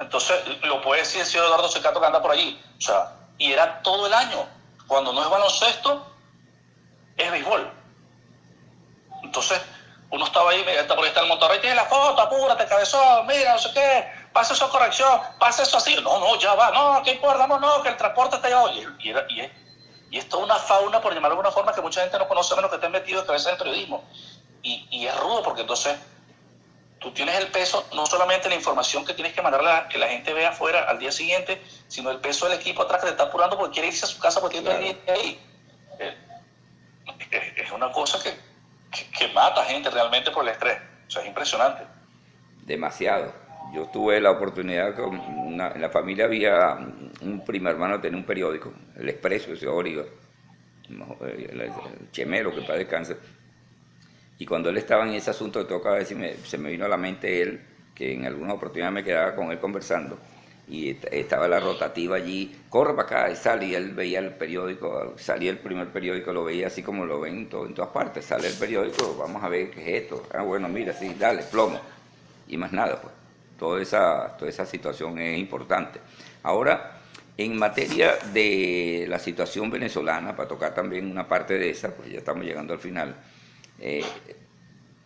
Entonces, lo puede decir el señor Eduardo Secato que anda por allí. O sea, y era todo el año. Cuando no es baloncesto, es béisbol. Entonces, uno estaba ahí, mira, por ahí está el Monterrey, tiene la foto, apúrate, cabezón, mira, no sé qué, pasa eso corrección, pasa eso así. No, no, ya va, no, ¿qué importa? No, no, que el transporte está allá. Y, era- y es, y es toda una fauna, por llamarlo de alguna forma, que mucha gente no conoce, menos que esté metido de cabeza en el periodismo. Y, y es rudo, porque entonces tú tienes el peso, no solamente la información que tienes que mandarle a que la gente vea afuera al día siguiente, sino el peso del equipo atrás que te está apurando porque quiere irse a su casa porque día ahí. Eh, es una cosa que, que, que mata gente realmente por el estrés. O sea, es impresionante. demasiado. Yo tuve la oportunidad, con una- en la familia había un primo hermano que tenía un periódico, El Expreso, ese Oliver, el, el Chemero, que para descanse. Y cuando él estaba en ese asunto de toca se me vino a la mente él, que en alguna oportunidad me quedaba con él conversando, y est- estaba la rotativa allí, corre para acá y sale, y él veía el periódico, salía el primer periódico, lo veía así como lo ven en, to- en todas partes, sale el periódico, vamos a ver qué es esto, ah bueno, mira, sí, dale, plomo, y más nada, pues, toda esa, toda esa situación es importante. Ahora, en materia de la situación venezolana, para tocar también una parte de esa, pues ya estamos llegando al final, eh,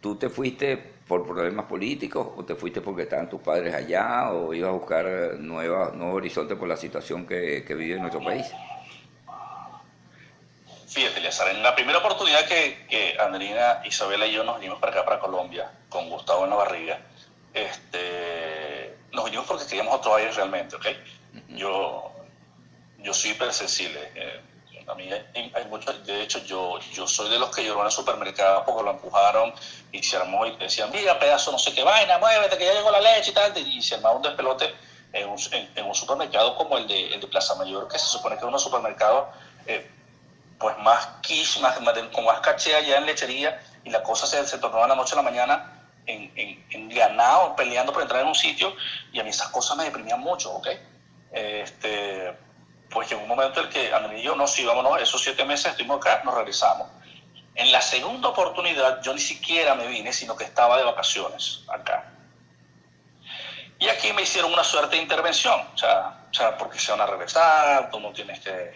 ¿tú te fuiste por problemas políticos o te fuiste porque estaban tus padres allá o ibas a buscar nueva, nuevo horizonte por la situación que, que vive nuestro país? Fíjate, Eleazar, en la primera oportunidad que, que Andrina, Isabela y yo nos vinimos para acá, para Colombia, con Gustavo en la barriga, este, nos vinimos porque queríamos otro aire realmente, ¿ok? Yo, yo soy hipersensible. eh, a mí hay, hay mucho, de hecho, yo, yo soy de los que lloró en el supermercado porque lo empujaron y se armó y decían, mira, pedazo, no sé qué vaina, muévete, que ya llegó la leche y tal, y se armaba un despelote en un, en, un supermercado como el de, el de Plaza Mayor, que se supone que es un supermercado eh, pues más quiche, más, más con más caché allá en lechería, y la cosa se, se tornó de la noche a la mañana en, en, en ganado, peleando por entrar en un sitio, y a mí esas cosas me deprimían mucho, ¿ok? Este, pues llegó un momento en el que Andrés y yo, no, sí, vámonos, esos siete meses estuvimos acá, nos regresamos. En la segunda oportunidad, yo ni siquiera me vine, sino que estaba de vacaciones acá. Y aquí me hicieron una suerte de intervención, o sea, porque se van a regresar, tú no tienes que,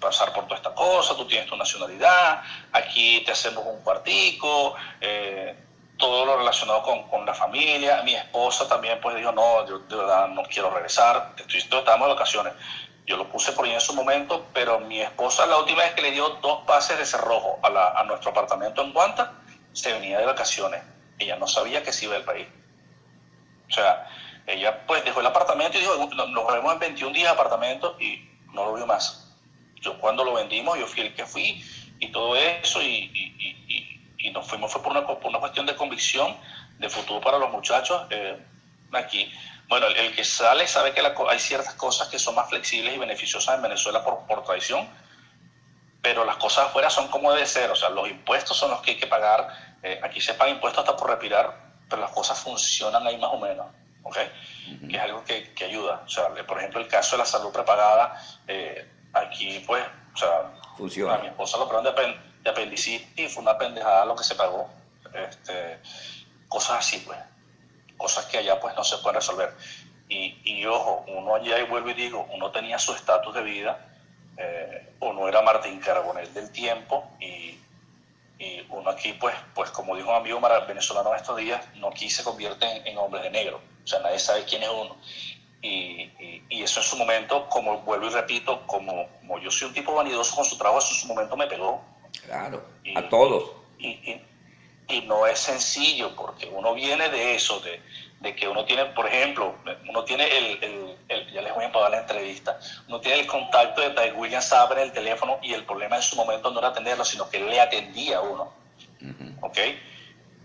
pasar por toda esta cosa, tú tienes tu nacionalidad, aquí te hacemos un cuartico, eh, todo lo relacionado con, con, la familia. Mi esposa también pues dijo, no, yo de verdad no quiero regresar, estoy, estábamos de vacaciones. Yo lo puse por ahí en su momento, pero mi esposa la última vez que le dio dos pases de cerrojo a, la, a nuestro apartamento en Guanta, se venía de vacaciones. Ella no sabía que se iba del país. O sea, ella pues dejó el apartamento y dijo, nos vemos en 21 días de apartamento y no lo vio más. Yo cuando lo vendimos, yo fui el que fui y todo eso y, y, y, y nos fuimos fue por una, por una cuestión de convicción de futuro para los muchachos eh, aquí. Bueno, el, el, que sale sabe que la, hay ciertas cosas que son más flexibles y beneficiosas en Venezuela por, por tradición, pero las cosas afuera son como debe ser, o sea, los impuestos son los que hay que pagar, eh, aquí se paga impuestos hasta por respirar, pero las cosas funcionan ahí más o menos, ¿ok? Uh -huh. Que es algo que, que, ayuda, o sea, por ejemplo, el caso de la salud prepagada, eh, aquí pues, o sea, Funciona. a mi esposa lo operaron de, de apendicitis y fue una pendejada lo que se pagó, este, cosas así pues, cosas que allá pues no se pueden resolver. Y, y ojo, uno allá, y vuelvo y digo, uno tenía su estatus de vida, eh, uno era Martín Carbonell del tiempo y, y, uno aquí, pues, pues como dijo un amigo venezolano estos días, no aquí se convierte en, en hombres de negro, o sea, nadie sabe quién es uno. Y, y, y, eso en su momento, como vuelvo y repito, como, como, yo soy un tipo vanidoso con su trabajo, eso en su momento me pegó. Claro, a todos. Y, y, no es sencillo, porque uno viene de eso, de, de, que uno tiene, por ejemplo, uno tiene el, el, el ya les voy a empavar entrevista. Uno tiene el contacto de William Saber en el teléfono y el problema en su momento no era atenderlo, sino que le atendía a uno. ¿Ok?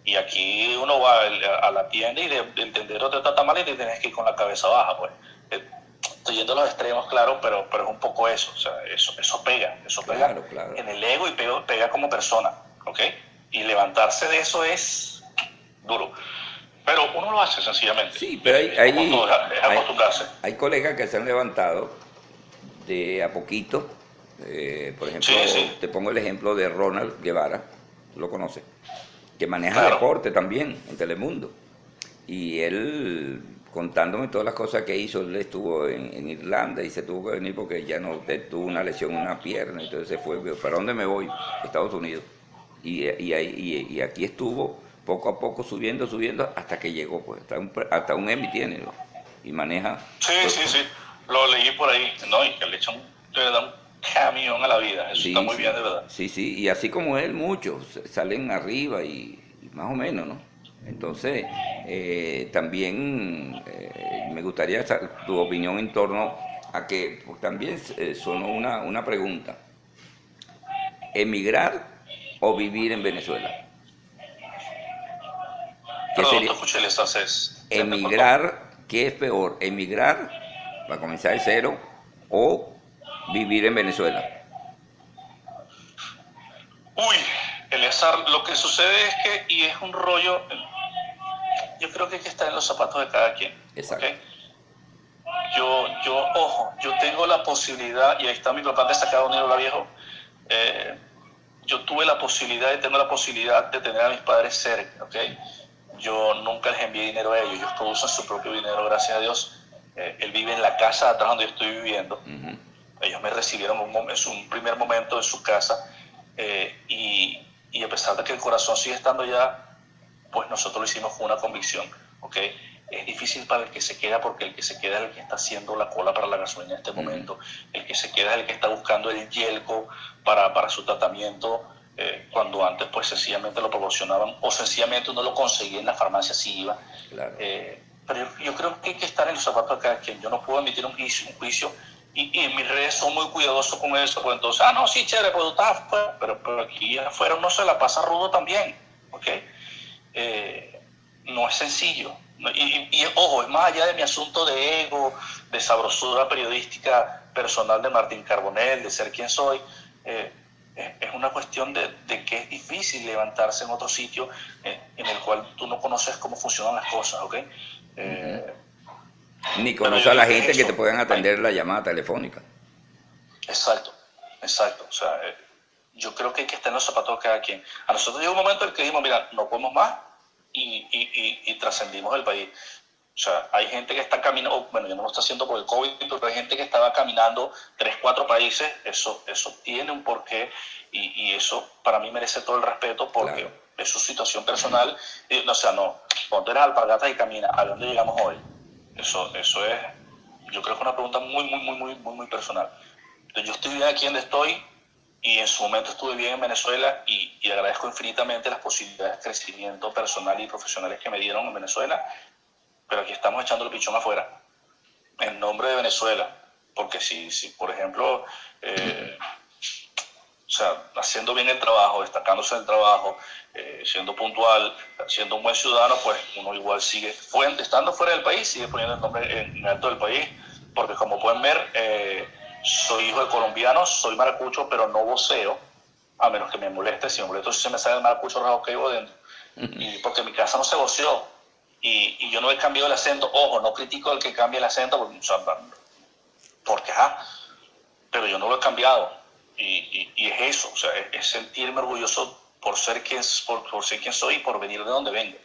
Y aquí uno va a la tienda y de, entender otro trata mal y te tienes que ir con la cabeza baja, pues. Eh, estoy yendo a los extremos, claro, pero, pero es un poco eso. O sea, eso, eso pega, eso pega en el ego y pega, pega como persona, ¿ok? Y levantarse de eso es duro. Pero uno lo hace sencillamente. Sí, pero hay, hay, colegas que se han levantado de a poquito. Eh, por ejemplo, te pongo el ejemplo de Ronald Guevara, lo conoces, que maneja deporte también en Telemundo. Y él contándome todas las cosas que hizo, él estuvo en, Irlanda y se tuvo que venir porque ya no tuvo una lesión en una pierna, entonces se fue, ¿para dónde me voy? Estados Unidos. Y, y, y aquí estuvo poco a poco subiendo, subiendo, hasta que llegó, pues, hasta un, hasta un Emmy tiene, y maneja. Sí, sí, sí, lo leí por ahí, ¿no? Y que le echan, le da un camión a la vida, eso está muy bien, de verdad. Sí, sí, y así como él, muchos salen arriba y, más o menos, ¿no? Entonces, eh, también eh, me gustaría tu opinión en torno a que pues, también eh, sonó una, una pregunta. ¿Emigrar o vivir en Venezuela? ¿Qué sería? Emigrar, ¿qué es peor? ¿Emigrar para comenzar de cero o vivir en Venezuela? Uy, Eleazar, lo que sucede es que, y es un rollo, yo creo que hay que estar en los zapatos de cada quien. Exacto. Yo, yo, ojo, yo tengo la posibilidad, y ahí está mi papá destacado, Unido La Viejo, eh, yo tuve la posibilidad y tengo la posibilidad de tener a mis padres cerca, ¿ok? yo nunca les envié dinero a ellos, ellos producen su propio dinero, gracias a Dios. Eh, él vive en la casa atrás donde yo estoy viviendo. Ellos me recibieron en un primer momento en su casa eh, y, y, a pesar de que el corazón sigue estando ya, pues nosotros lo hicimos con una convicción. ¿okay? Es difícil para el que se queda porque el que se queda es el que está haciendo la cola para la gasolina en este momento. El que se queda es el que está buscando el yelco para, para su tratamiento. Eh, cuando antes pues sencillamente lo proporcionaban o sencillamente uno lo conseguía en la farmacia si iba. Eh, pero yo, creo que hay que estar en los zapatos de cada quien. Yo no puedo emitir un juicio, un juicio y, en mis redes son muy cuidadosos con eso, pues entonces, ah, no, sí, chévere, pues tú estás afuera, pero, pero aquí afuera no se la pasa rudo también, ¿ok? Eh, no es sencillo. Y, y, ojo, es más allá de mi asunto de ego, de sabrosura periodística personal de Martín Carbonell, de ser quien soy, eh, es una cuestión de, que es difícil levantarse en otro sitio eh, en, el cual tú no conoces cómo funcionan las cosas, ¿ok? Eh, Ni conoces a la gente que te puedan atender la llamada telefónica. Exacto, exacto. O sea, yo creo que hay que estar en los zapatos de cada quien. A nosotros llegó un momento en el que dijimos, mira, no podemos más y, y, y trascendimos el país. O sea, hay gente que está caminando, bueno, ya no lo está haciendo por el COVID, pero hay gente que estaba caminando tres, cuatro países, eso, eso tiene un porqué y, y eso para mí merece todo el respeto porque es su situación personal. Y, o sea, no, ponte las alpargatas y camina, ¿a dónde llegamos hoy? Eso, eso es, yo creo que es una pregunta muy, muy, muy, muy, muy, muy personal. yo estoy bien aquí donde estoy y en su momento estuve bien en Venezuela y, y agradezco infinitamente las posibilidades de crecimiento personal y profesionales que me dieron en Venezuela pero aquí estamos echando el pichón afuera, en nombre de Venezuela, porque si, si por ejemplo, eh, o sea, haciendo bien el trabajo, destacándose en el trabajo, eh, siendo puntual, siendo un buen ciudadano, pues uno igual sigue, estando fuera del país, sigue poniendo el nombre en alto del país, porque como pueden ver, eh, soy hijo de colombianos, soy maracucho, pero no voceo, a menos que me moleste, si me molesto si se me sale el maracucho rojo que vivo dentro, y porque mi casa no se voceó, y, yo no he cambiado el acento. Ojo, no critico al que cambie el acento porque, porque pero yo no lo he cambiado. Y, y, es eso, o sea, es, sentirme orgulloso por ser, quien, por, por, ser quien soy y por venir de donde vengo.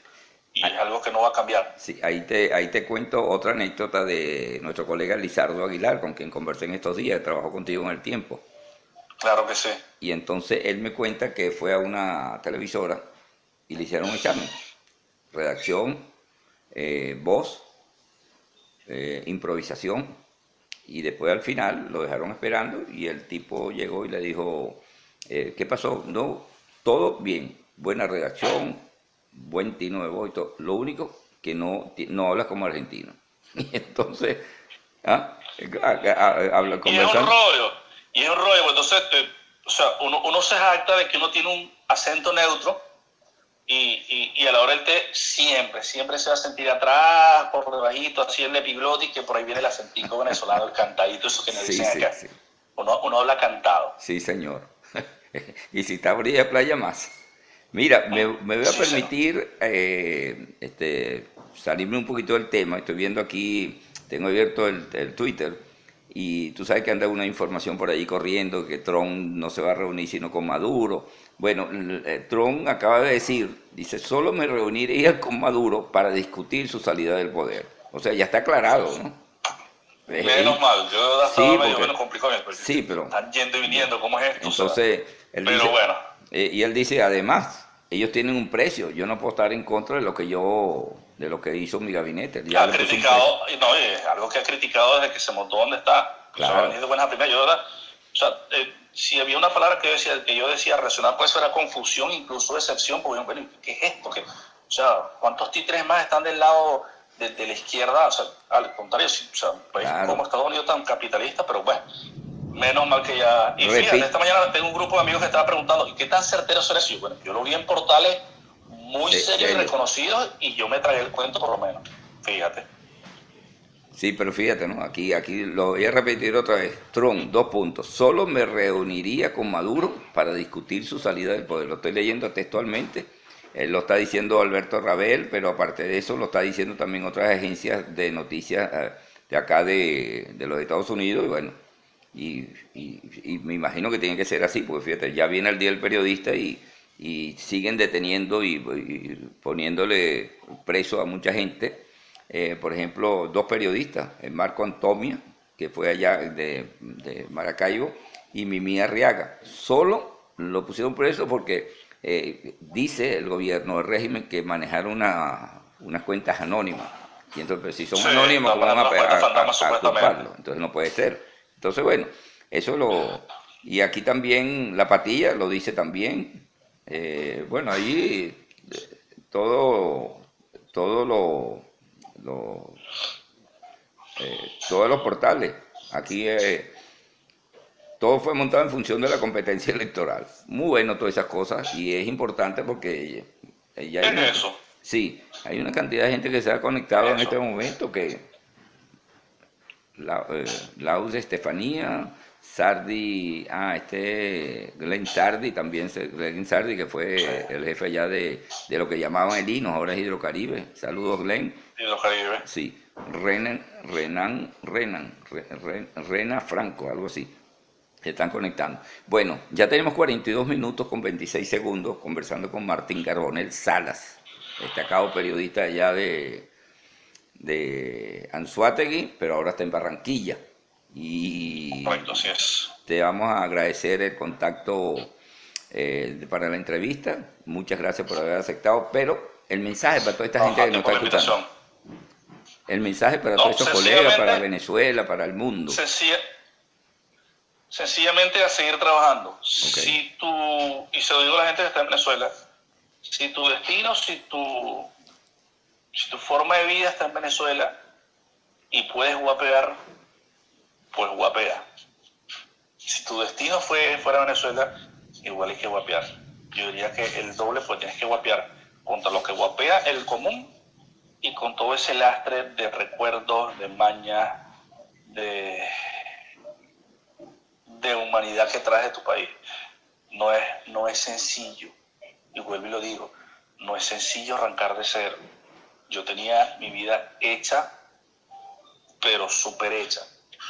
Y es algo que no va a cambiar. Sí, ahí te, ahí te cuento otra anécdota de nuestro colega Lizardo Aguilar, con quien conversé en estos días, trabajó contigo en el tiempo. Claro que sí. Y entonces él me cuenta que fue a una televisora y le hicieron un examen. Redacción, eh, voz, eh, improvisación, y después al final lo dejaron esperando y el tipo llegó y le dijo, eh, ¿qué pasó? No, todo bien, buena redacción, buen tino de voz y todo. Lo único que no, no habla como argentino. Y entonces, ¿ah? Habla, y es un rollo, y es un rollo, entonces, eh, o sea, uno, uno se jacta de que uno tiene un acento neutro, y, y, a la hora del té siempre, siempre se va a sentir atrás, por debajito, así el epiglotis, que por ahí viene el acentico venezolano, el cantadito, eso que nos dicen acá. Uno, uno habla cantado. Sí, señor. y si está orilla de playa, más. Mira, me, me voy a permitir eh, este, salirme un poquito del tema. Estoy viendo aquí, tengo abierto el, el Twitter y tú sabes que anda una información por ahí corriendo que Trump no se va a reunir sino con Maduro. Bueno, eh, Trump acaba de decir, dice, solo me reuniría con Maduro para discutir su salida del poder. O sea, ya está aclarado, ¿no? Menos mal, yo estaba sí, medio menos complicado. Sí, pero... Están yendo y viniendo, ¿cómo es esto? Entonces, él pero dice, bueno. Eh, y él dice, además, ellos tienen un precio, yo no puedo estar en contra de lo que yo, de lo que hizo mi gabinete. Ya ha criticado, no, es algo que ha criticado desde que se montó donde está. Claro. O sea, primera, yo, ¿verdad? O sea, eh, si había una palabra que yo decía, que yo decía relacionada, pues eso era confusión, incluso decepción, porque bueno, ¿qué es esto? ¿Qué, o sea, ¿cuántos títeres más están del lado de, la izquierda? O sea, al contrario, o sea, país como Estados Unidos tan capitalista, pero bueno, menos mal que ya... Y fíjate, esta mañana tengo un grupo de amigos que estaba preguntando, ¿y qué tan certero será eso? Bueno, yo lo vi en portales muy serios y reconocidos y yo me tragué el cuento por lo menos, fíjate. Sí, pero fíjate, ¿no? Aquí, aquí lo voy a repetir otra vez. Trump, dos puntos. Solo me reuniría con Maduro para discutir su salida del poder. Lo estoy leyendo textualmente. Él lo está diciendo Alberto Rabel, pero aparte de eso lo está diciendo también otras agencias de noticias eh, de acá de, los Estados Unidos. Y bueno, y, me imagino que tiene que ser así, porque fíjate, ya viene el Día del Periodista y, siguen deteniendo y poniéndole preso a mucha gente eh, por ejemplo, dos periodistas, el Marco Antomia, que fue allá de, Maracaibo, y Mimi Arriaga. Solo lo pusieron preso porque eh, dice el gobierno, el régimen, que manejaron una, unas cuentas anónimas. Y entonces, pues, si son anónimas, ¿cómo van a, a, Entonces no puede ser. Entonces, bueno, eso lo... Y aquí también la patilla lo dice también. Eh, bueno, ahí todo, todo lo, eh, todos los portales. Aquí eh, todo fue montado en función de la competencia electoral. Muy bueno todas esas cosas y es importante porque ella, hay una, eso? Sí, hay una cantidad de gente que se ha conectado en este momento que la, eh, Estefanía, Sardi, ah, este Glenn Sardi también, Glenn Sardi que fue el jefe allá de, de, lo que llamaban el INO, ahora es Hidrocaribe. Saludos Glenn. Hidrocaribe. Sí, Renan, Renan, Renan, Rena Franco, algo así. Se están conectando. Bueno, ya tenemos 42 minutos con 26 segundos conversando con Martín Carbonel Salas, destacado periodista allá de, de Anzuategui, pero ahora está en Barranquilla. Y te vamos a agradecer el contacto eh, para la entrevista. Muchas gracias por haber aceptado, pero el mensaje para toda esta gente que nos está escuchando. El mensaje para todos esos colegas, para Venezuela, para el mundo. sencillamente a seguir trabajando. Si tú, y se lo digo a la gente que está en Venezuela, si tu destino, si tu, si tu forma de vida está en Venezuela y puedes guapear, pues guapea. Si tu destino fue fuera Venezuela, igual hay que guapear. Yo diría que el doble, pues tienes que guapear contra lo que guapea el común y con todo ese lastre de recuerdos, de mañas, de, de humanidad que traes de tu país. No es, no es sencillo, y vuelvo y lo digo, no es sencillo arrancar de cero. Yo tenía mi vida hecha, pero súper hecha.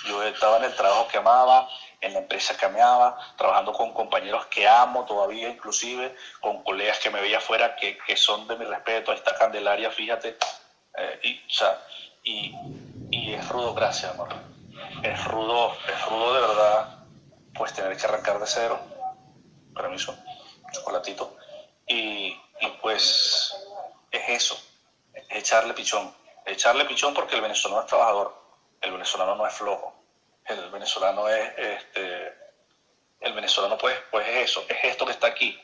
Yo estaba en el trabajo que amaba, en la empresa que amaba, trabajando con compañeros que amo todavía, inclusive con colegas que me veía afuera que, que son de mi respeto. Ahí está Candelaria, fíjate, eh, y, o sea, y, y, es rudo, gracias, amor. Es rudo, es rudo de verdad, pues tener que arrancar de cero. Permiso, chocolatito. Y, y pues es eso, es echarle pichón. Echarle pichón porque el venezolano es trabajador, el venezolano no es flojo, el venezolano es, este, el venezolano pues, pues es eso, es esto que está aquí,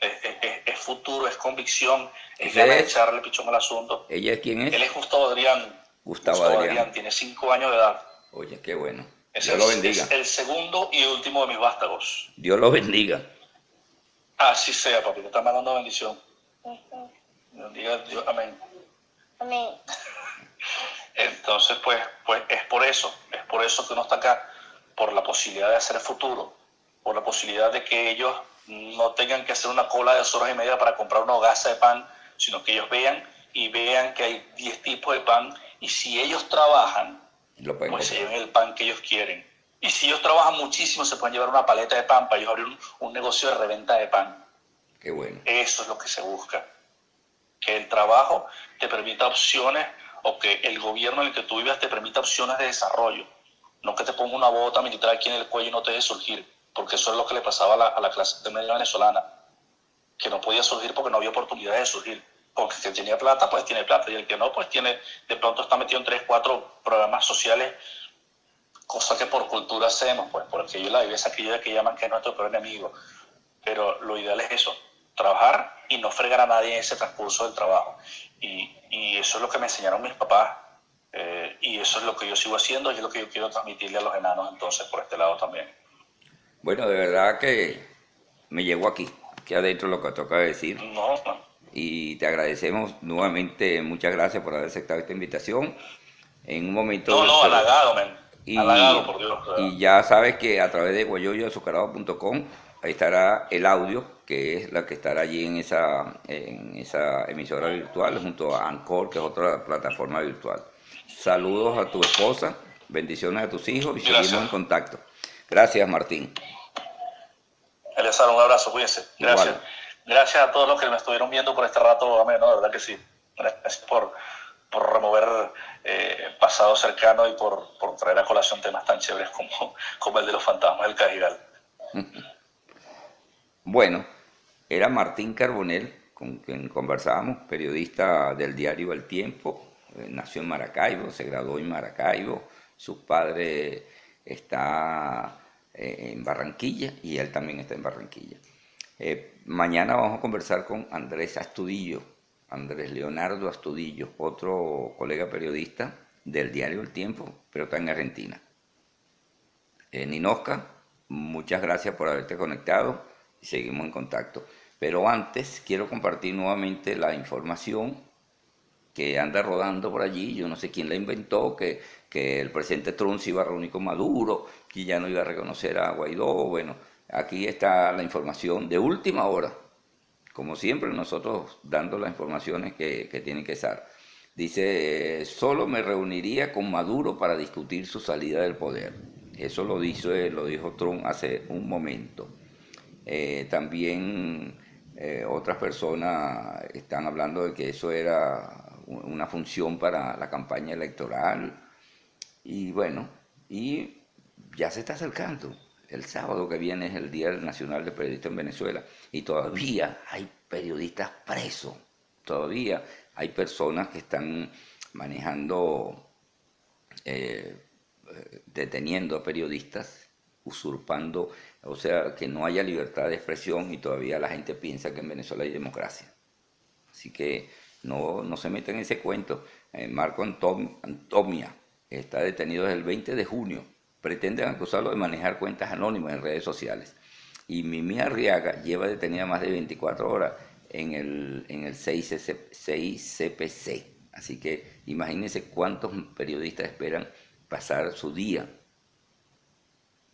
es, futuro, es convicción, es ganas de echarle pichón al asunto. ¿Ella es quién es? Él es Gustavo Adrián. Gustavo, Adrián. Tiene cinco años de edad. Oye, qué bueno. Es Dios el, lo bendiga. es el segundo y último de mis vástagos. Dios lo bendiga. Así sea, papi, te está mandando bendición. Bendiga Dios, amén. Amén. Entonces, pues, pues es por eso, es por eso que uno está acá, por la posibilidad de hacer futuro, por la posibilidad de que ellos no tengan que hacer una cola de dos horas y media para comprar una hogaza de pan, sino que ellos vean y vean que hay 10 tipos de pan y si ellos trabajan, Lo pueden pues se lleven el pan que ellos quieren. Y si ellos trabajan muchísimo, se pueden llevar una paleta de pan para ellos abrir un, un negocio de reventa de pan. Qué bueno. Eso es lo que se busca. Que el trabajo te permita opciones o que el gobierno en el que tú vivas te permita opciones de desarrollo. No que te ponga una bota militar aquí en el cuello y no te deje surgir. Porque eso es lo que le pasaba a la, a la clase media venezolana. Que no podía surgir porque no había oportunidades de surgir. Porque el que tenía plata, pues tiene plata. Y el que no, pues tiene, de pronto está metido en tres, cuatro programas sociales. Cosa que por cultura hacemos, pues, porque ellos la viveza aquella que llaman que es nuestro peor enemigo. Pero lo ideal es eso, trabajar y no fregar a nadie en ese transcurso del trabajo. Y, y eso es lo que me enseñaron mis papás. eh, y eso es lo que yo sigo haciendo y es lo que yo quiero transmitirle a los enanos entonces por este lado también. Bueno, de verdad que me llegó aquí, que adentro lo que toca decir. No, no. Y te agradecemos nuevamente, muchas gracias por haber aceptado esta invitación. En un momento... No, no, halagado, men. Y, halagado, por Dios. y ya sabes que a través de guayoyoazucarado.com ahí estará el audio, que es la que estará allí en esa, en esa emisora virtual, junto a Anchor, que es otra plataforma virtual. Saludos a tu esposa, bendiciones a tus hijos y Gracias. seguimos en contacto. Gracias, Martín. Eleazar, un abrazo, cuídense. Gracias. Igual. Gracias a todos los que me estuvieron viendo por este rato, amén, ¿no? De verdad que sí. Gracias por, por remover eh, pasado cercano y por, por traer a colación temas tan chéveres como, como el de los fantasmas del Cajigal. Bueno, era Martín Carbonell, con quien conversábamos, periodista del diario El Tiempo, eh, nació en Maracaibo, se graduó en Maracaibo, su padre está eh, en Barranquilla y él también está en Barranquilla. Eh, mañana vamos a conversar con Andrés Astudillo, Andrés Leonardo Astudillo, otro colega periodista del diario El Tiempo, pero está en Argentina. Eh, Ninosca, muchas gracias por haberte conectado y seguimos en contacto. Pero antes quiero compartir nuevamente la información que anda rodando por allí, yo no sé quién la inventó, que, que el presidente Trump se iba a reunir con Maduro, que ya no iba a reconocer a Guaidó, bueno, aquí está la información de última hora, como siempre nosotros dando las informaciones que, que tienen que estar. Dice, solo me reuniría con Maduro para discutir su salida del poder. Eso lo, dice, lo dijo Trump hace un momento. Eh, también eh, otras personas están hablando de que eso era una función para la campaña electoral. Y bueno, y ya se está acercando. El sábado que viene es el Día Nacional de Periodistas en Venezuela y todavía hay periodistas presos. Todavía hay personas que están manejando, eh, eh, deteniendo a periodistas, usurpando, o sea, que no haya libertad de expresión y todavía la gente piensa que en Venezuela hay democracia. Así que no, no se metan en ese cuento. Eh, Marco Antom- Antomia está detenido desde el 20 de junio. Pretenden acusarlo de manejar cuentas anónimas en redes sociales. Y Mimi Arriaga lleva detenida más de 24 horas en el, en el 6CPC. Así que imagínense cuántos periodistas esperan pasar su día.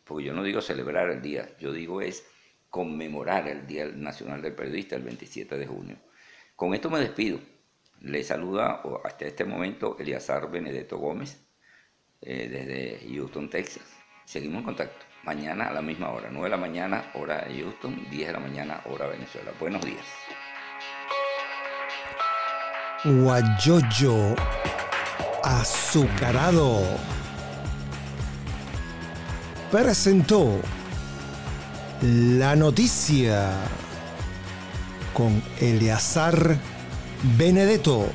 Porque yo no digo celebrar el día, yo digo es conmemorar el Día Nacional del Periodista el 27 de junio. Con esto me despido. Le saluda hasta este momento Eliazar Benedetto Gómez eh, desde Houston, Texas. Seguimos en contacto. Mañana a la misma hora, 9 de la mañana, hora de Houston, 10 de la mañana, hora Venezuela. Buenos días. Guayoyo azucarado presentó la noticia con Eleazar Benedetto.